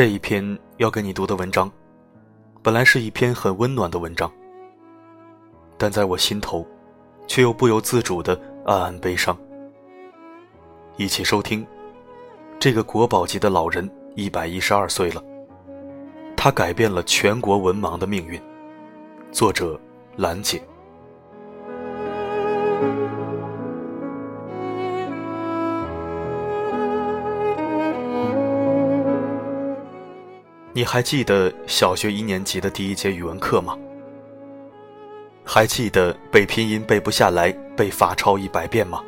这一篇要给你读的文章，本来是一篇很温暖的文章，但在我心头，却又不由自主的暗暗悲伤。一起收听，这个国宝级的老人一百一十二岁了，他改变了全国文盲的命运。作者：兰姐。你还记得小学一年级的第一节语文课吗？还记得背拼音背不下来被罚抄一百遍吗？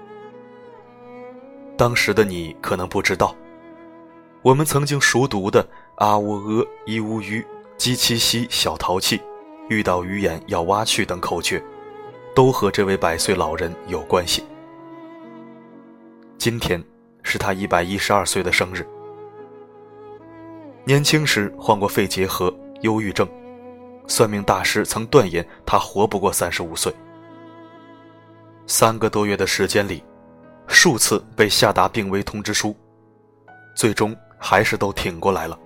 当时的你可能不知道，我们曾经熟读的“啊喔呃一乌吁鸡七西小淘气，遇到鱼眼要挖去”等口诀，都和这位百岁老人有关系。今天是他一百一十二岁的生日。年轻时患过肺结核、忧郁症，算命大师曾断言他活不过三十五岁。三个多月的时间里，数次被下达病危通知书，最终还是都挺过来了。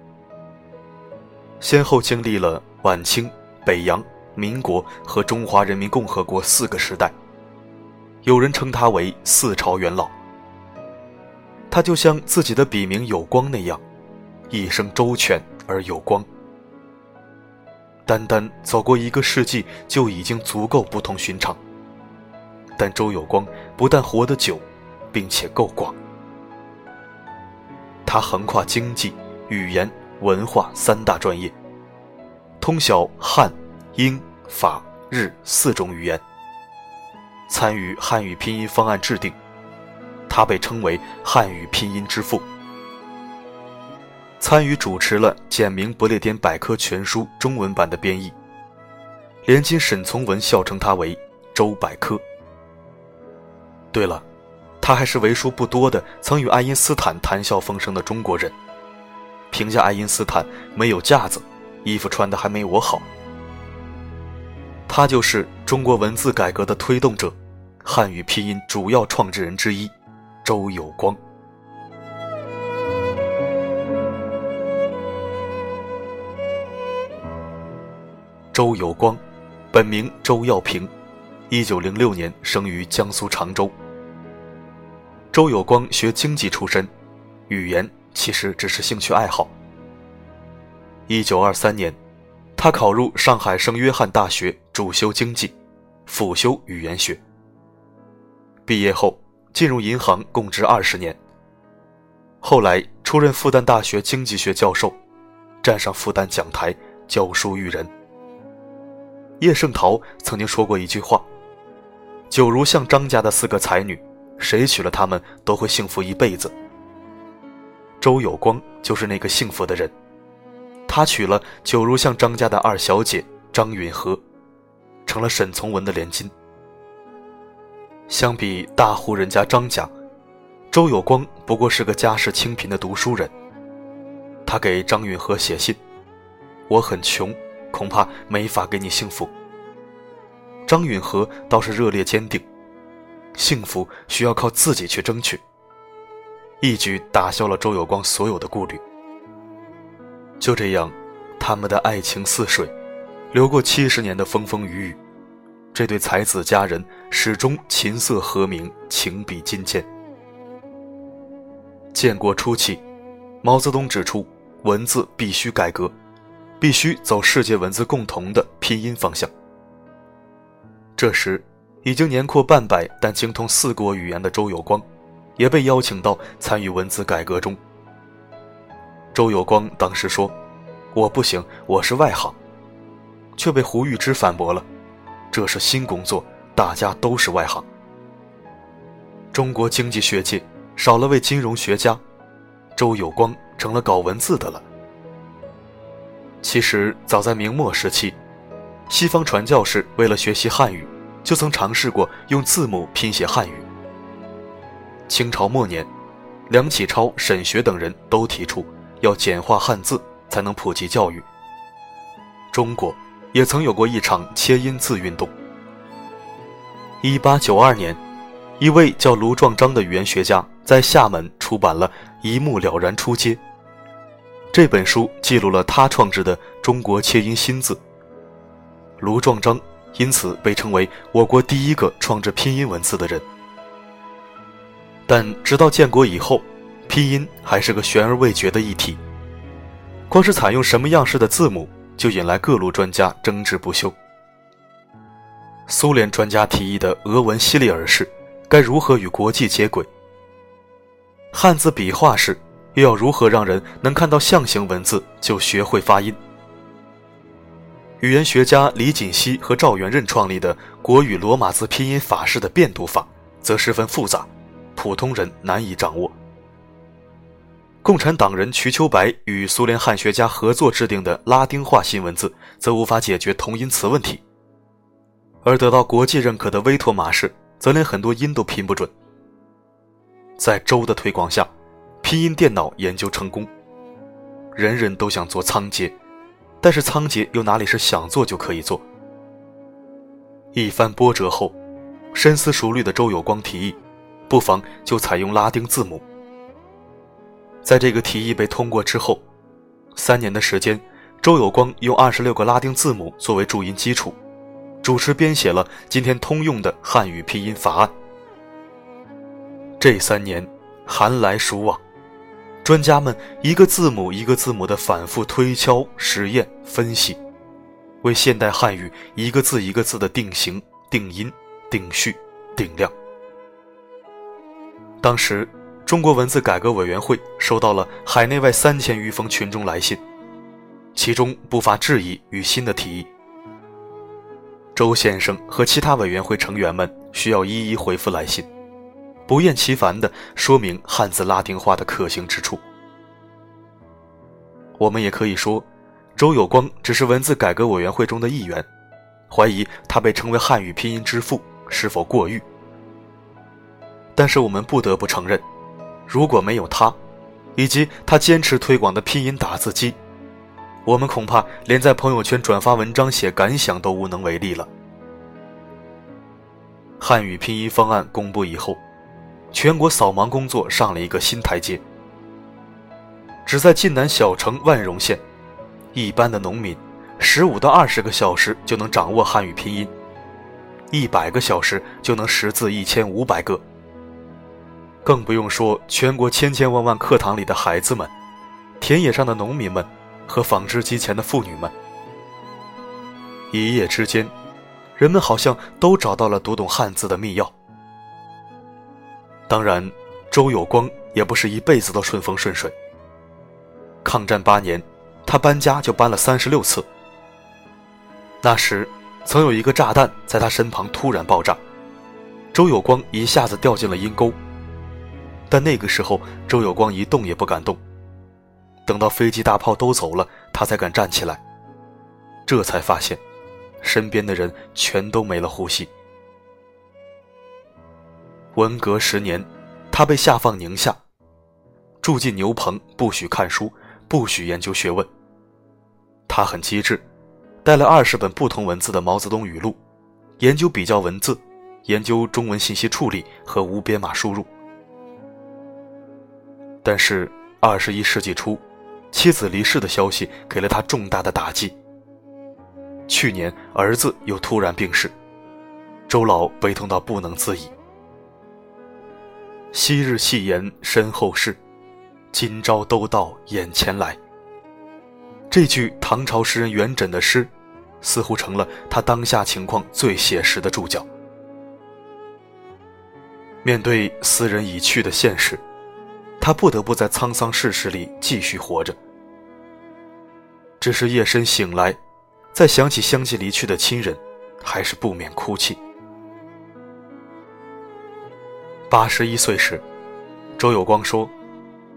先后经历了晚清、北洋、民国和中华人民共和国四个时代，有人称他为四朝元老。他就像自己的笔名有光那样。一生周全而有光，单单走过一个世纪就已经足够不同寻常。但周有光不但活得久，并且够广。他横跨经济、语言、文化三大专业，通晓汉、英、法、日四种语言，参与汉语拼音方案制定，他被称为汉语拼音之父。参与主持了《简明不列颠百科全书》中文版的编译，连经沈从文笑称他为“周百科”。对了，他还是为数不多的曾与爱因斯坦谈笑风生的中国人，评价爱因斯坦没有架子，衣服穿的还没我好。他就是中国文字改革的推动者，汉语拼音主要创制人之一，周有光。周有光，本名周耀平，一九零六年生于江苏常州。周有光学经济出身，语言其实只是兴趣爱好。一九二三年，他考入上海圣约翰大学，主修经济，辅修语言学。毕业后进入银行，供职二十年。后来出任复旦大学经济学教授，站上复旦讲台教书育人。叶圣陶曾经说过一句话：“九如像张家的四个才女，谁娶了她们都会幸福一辈子。”周有光就是那个幸福的人，他娶了九如像张家的二小姐张允和，成了沈从文的连襟。相比大户人家张家，周有光不过是个家世清贫的读书人。他给张允和写信：“我很穷。”恐怕没法给你幸福。张允和倒是热烈坚定，幸福需要靠自己去争取，一举打消了周有光所有的顾虑。就这样，他们的爱情似水，流过七十年的风风雨雨，这对才子佳人始终琴瑟和鸣，情比金坚。建国初期，毛泽东指出，文字必须改革。必须走世界文字共同的拼音方向。这时，已经年过半百但精通四国语言的周有光，也被邀请到参与文字改革中。周有光当时说：“我不行，我是外行。”却被胡玉芝反驳了：“这是新工作，大家都是外行。”中国经济学界少了位金融学家，周有光成了搞文字的了。其实，早在明末时期，西方传教士为了学习汉语，就曾尝试过用字母拼写汉语。清朝末年，梁启超、沈学等人都提出要简化汉字，才能普及教育。中国也曾有过一场切音字运动。一八九二年，一位叫卢壮章的语言学家在厦门出版了《一目了然出街》。这本书记录了他创制的中国切音新字。卢壮章因此被称为我国第一个创制拼音文字的人。但直到建国以后，拼音还是个悬而未决的议题。光是采用什么样式的字母，就引来各路专家争执不休。苏联专家提议的俄文西里尔式，该如何与国际接轨？汉字笔画式，又要如何让人能看到象形文字就学会发音？语言学家李锦熙和赵元任创立的国语罗马字拼音法式的变读法，则十分复杂，普通人难以掌握。共产党人瞿秋白与苏联汉学家合作制定的拉丁化新文字，则无法解决同音词问题。而得到国际认可的威妥玛式，则连很多音都拼不准。在周的推广下，拼音电脑研究成功。人人都想做仓颉，但是仓颉又哪里是想做就可以做？一番波折后，深思熟虑的周有光提议，不妨就采用拉丁字母。在这个提议被通过之后，三年的时间，周有光用二十六个拉丁字母作为注音基础，主持编写了今天通用的汉语拼音法案。这三年，寒来暑往，专家们一个字母一个字母的反复推敲、实验、分析，为现代汉语一个字一个字的定型、定音、定序、定量。当时。中国文字改革委员会收到了海内外三千余封群众来信，其中不乏质疑与新的提议。周先生和其他委员会成员们需要一一回复来信，不厌其烦地说明汉字拉丁化的可行之处。我们也可以说，周有光只是文字改革委员会中的一员，怀疑他被称为汉语拼音之父是否过誉。但是我们不得不承认。如果没有他，以及他坚持推广的拼音打字机，我们恐怕连在朋友圈转发文章、写感想都无能为力了。汉语拼音方案公布以后，全国扫盲工作上了一个新台阶。只在晋南小城万荣县，一般的农民，十五到二十个小时就能掌握汉语拼音，一百个小时就能识字一千五百个。更不用说全国千千万万课堂里的孩子们，田野上的农民们，和纺织机前的妇女们。一夜之间，人们好像都找到了读懂汉字的密钥。当然，周有光也不是一辈子都顺风顺水。抗战八年，他搬家就搬了三十六次。那时，曾有一个炸弹在他身旁突然爆炸，周有光一下子掉进了阴沟。但那个时候，周有光一动也不敢动。等到飞机大炮都走了，他才敢站起来。这才发现，身边的人全都没了呼吸。文革十年，他被下放宁夏，住进牛棚，不许看书，不许研究学问。他很机智，带了二十本不同文字的毛泽东语录，研究比较文字，研究中文信息处理和无编码输入。但是，二十一世纪初，妻子离世的消息给了他重大的打击。去年，儿子又突然病逝，周老悲痛到不能自已。昔日戏言身后事，今朝都到眼前来。这句唐朝诗人元稹的诗，似乎成了他当下情况最写实的注脚。面对斯人已去的现实。他不得不在沧桑世事里继续活着。只是夜深醒来，再想起相继离去的亲人，还是不免哭泣。八十一岁时，周有光说：“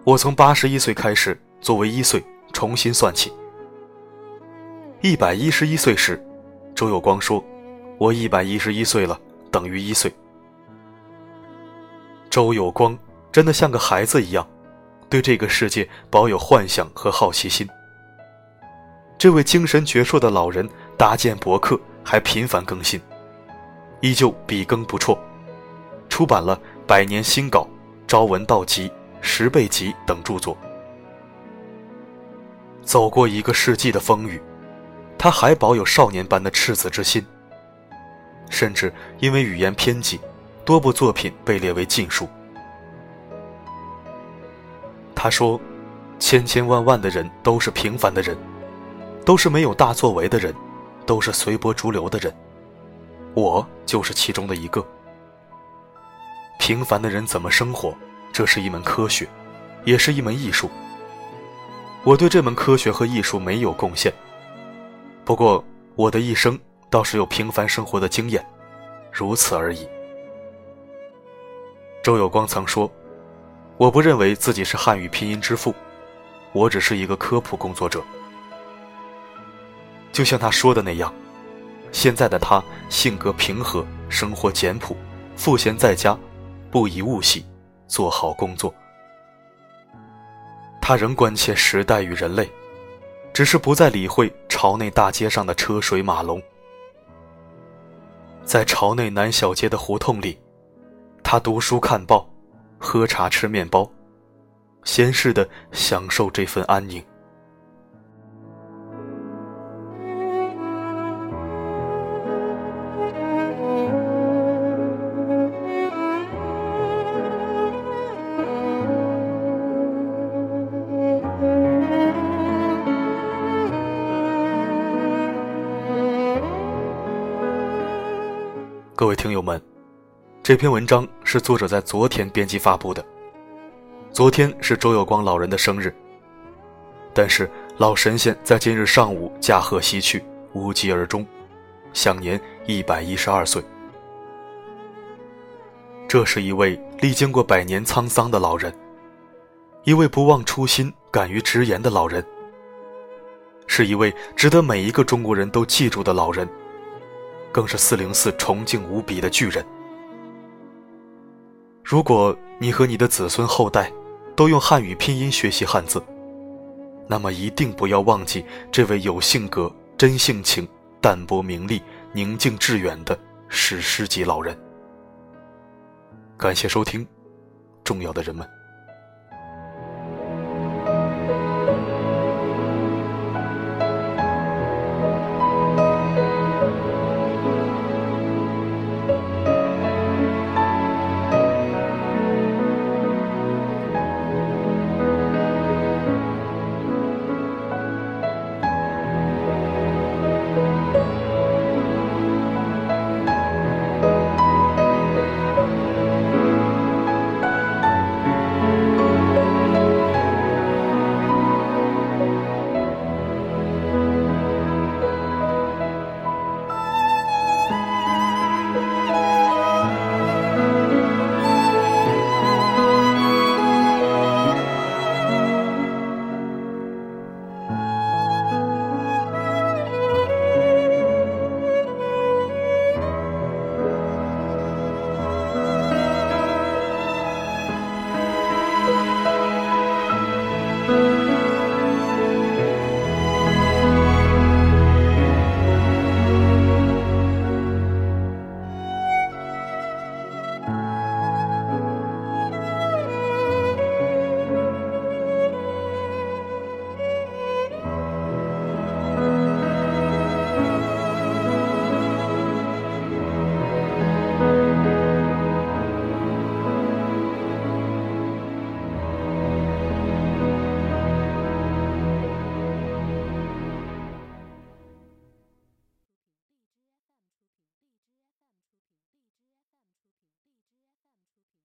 我从八十一岁开始，作为一岁重新算起。”一百一十一岁时，周有光说：“我一百一十一岁了，等于一岁。”周有光。真的像个孩子一样，对这个世界保有幻想和好奇心。这位精神矍铄的老人搭建博客，还频繁更新，依旧笔耕不辍，出版了《百年新稿》《朝闻道集》《十倍集》等著作。走过一个世纪的风雨，他还保有少年般的赤子之心。甚至因为语言偏激，多部作品被列为禁书。他说：“千千万万的人都是平凡的人，都是没有大作为的人，都是随波逐流的人，我就是其中的一个。平凡的人怎么生活，这是一门科学，也是一门艺术。我对这门科学和艺术没有贡献，不过我的一生。”倒是有平凡生活的经验，如此而已。周有光曾说：“我不认为自己是汉语拼音之父，我只是一个科普工作者。”就像他说的那样，现在的他性格平和，生活简朴，赋闲在家，不以物喜，做好工作。他仍关切时代与人类，只是不再理会朝内大街上的车水马龙。在朝内南小街的胡同里，他读书看报，喝茶吃面包，闲适的享受这份安宁。各位听友们，这篇文章是作者在昨天编辑发布的。昨天是周有光老人的生日，但是老神仙在今日上午驾鹤西去，无疾而终，享年一百一十二岁。这是一位历经过百年沧桑的老人，一位不忘初心、敢于直言的老人，是一位值得每一个中国人都记住的老人。更是四零四崇敬无比的巨人。如果你和你的子孙后代都用汉语拼音学习汉字，那么一定不要忘记这位有性格、真性情、淡泊名利、宁静致远的史诗级老人。感谢收听，重要的人们。